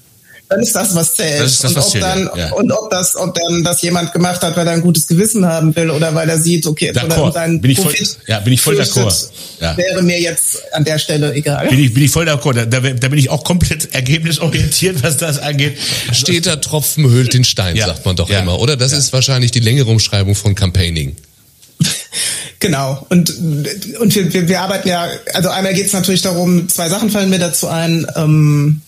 dann ist das, was zählt. Das das, und, ob zählt, dann, ja. und ob das, ob dann das jemand gemacht hat, weil er ein gutes Gewissen haben will oder weil er sieht, okay, oder seinen bin ich voll, ja, bin ich voll d'accord. Ja. Wäre mir jetzt an der Stelle egal. Bin ich, bin ich voll d'accord. Da, da, da bin ich auch komplett ergebnisorientiert, was das angeht. Steter Tropfen höhlt den Stein, ja. sagt man doch immer, oder? Das ist wahrscheinlich die längere Umschreibung von Campaigning. Genau. Und, und wir, wir, wir arbeiten ja, also einmal geht es natürlich darum, zwei Sachen fallen mir dazu ein. Ähm,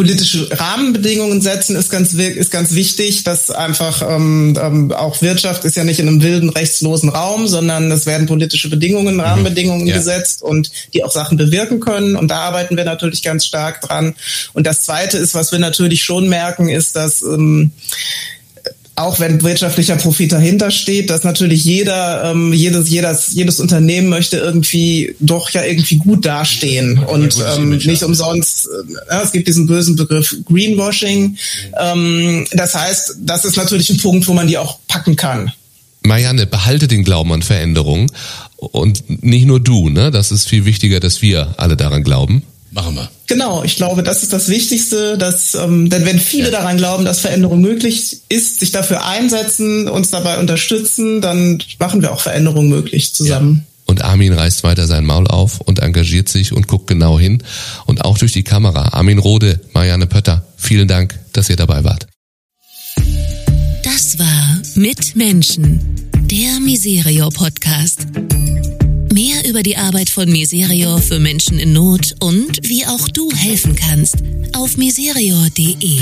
politische Rahmenbedingungen setzen ist ganz ist ganz wichtig, dass einfach ähm, ähm, auch Wirtschaft ist ja nicht in einem wilden rechtslosen Raum, sondern es werden politische Bedingungen, mhm. Rahmenbedingungen ja. gesetzt und die auch Sachen bewirken können. Und da arbeiten wir natürlich ganz stark dran. Und das Zweite ist, was wir natürlich schon merken, ist, dass ähm, auch wenn wirtschaftlicher Profit dahinter steht, dass natürlich jeder, ähm, jedes, jedes, jedes Unternehmen möchte irgendwie doch ja irgendwie gut dastehen und ähm, nicht umsonst. Äh, es gibt diesen bösen Begriff Greenwashing. Ähm, das heißt, das ist natürlich ein Punkt, wo man die auch packen kann. Marianne, behalte den Glauben an Veränderung und nicht nur du, ne? Das ist viel wichtiger, dass wir alle daran glauben. Machen wir. Genau, ich glaube, das ist das Wichtigste, dass, ähm, denn wenn viele ja. daran glauben, dass Veränderung möglich ist, sich dafür einsetzen, uns dabei unterstützen, dann machen wir auch Veränderung möglich zusammen. Ja. Und Armin reißt weiter sein Maul auf und engagiert sich und guckt genau hin. Und auch durch die Kamera. Armin Rode, Marianne Pötter, vielen Dank, dass ihr dabei wart. Das war Mit Menschen, der Miserio Podcast. Mehr über die Arbeit von Miserio für Menschen in Not und wie auch du helfen kannst auf miserio.de.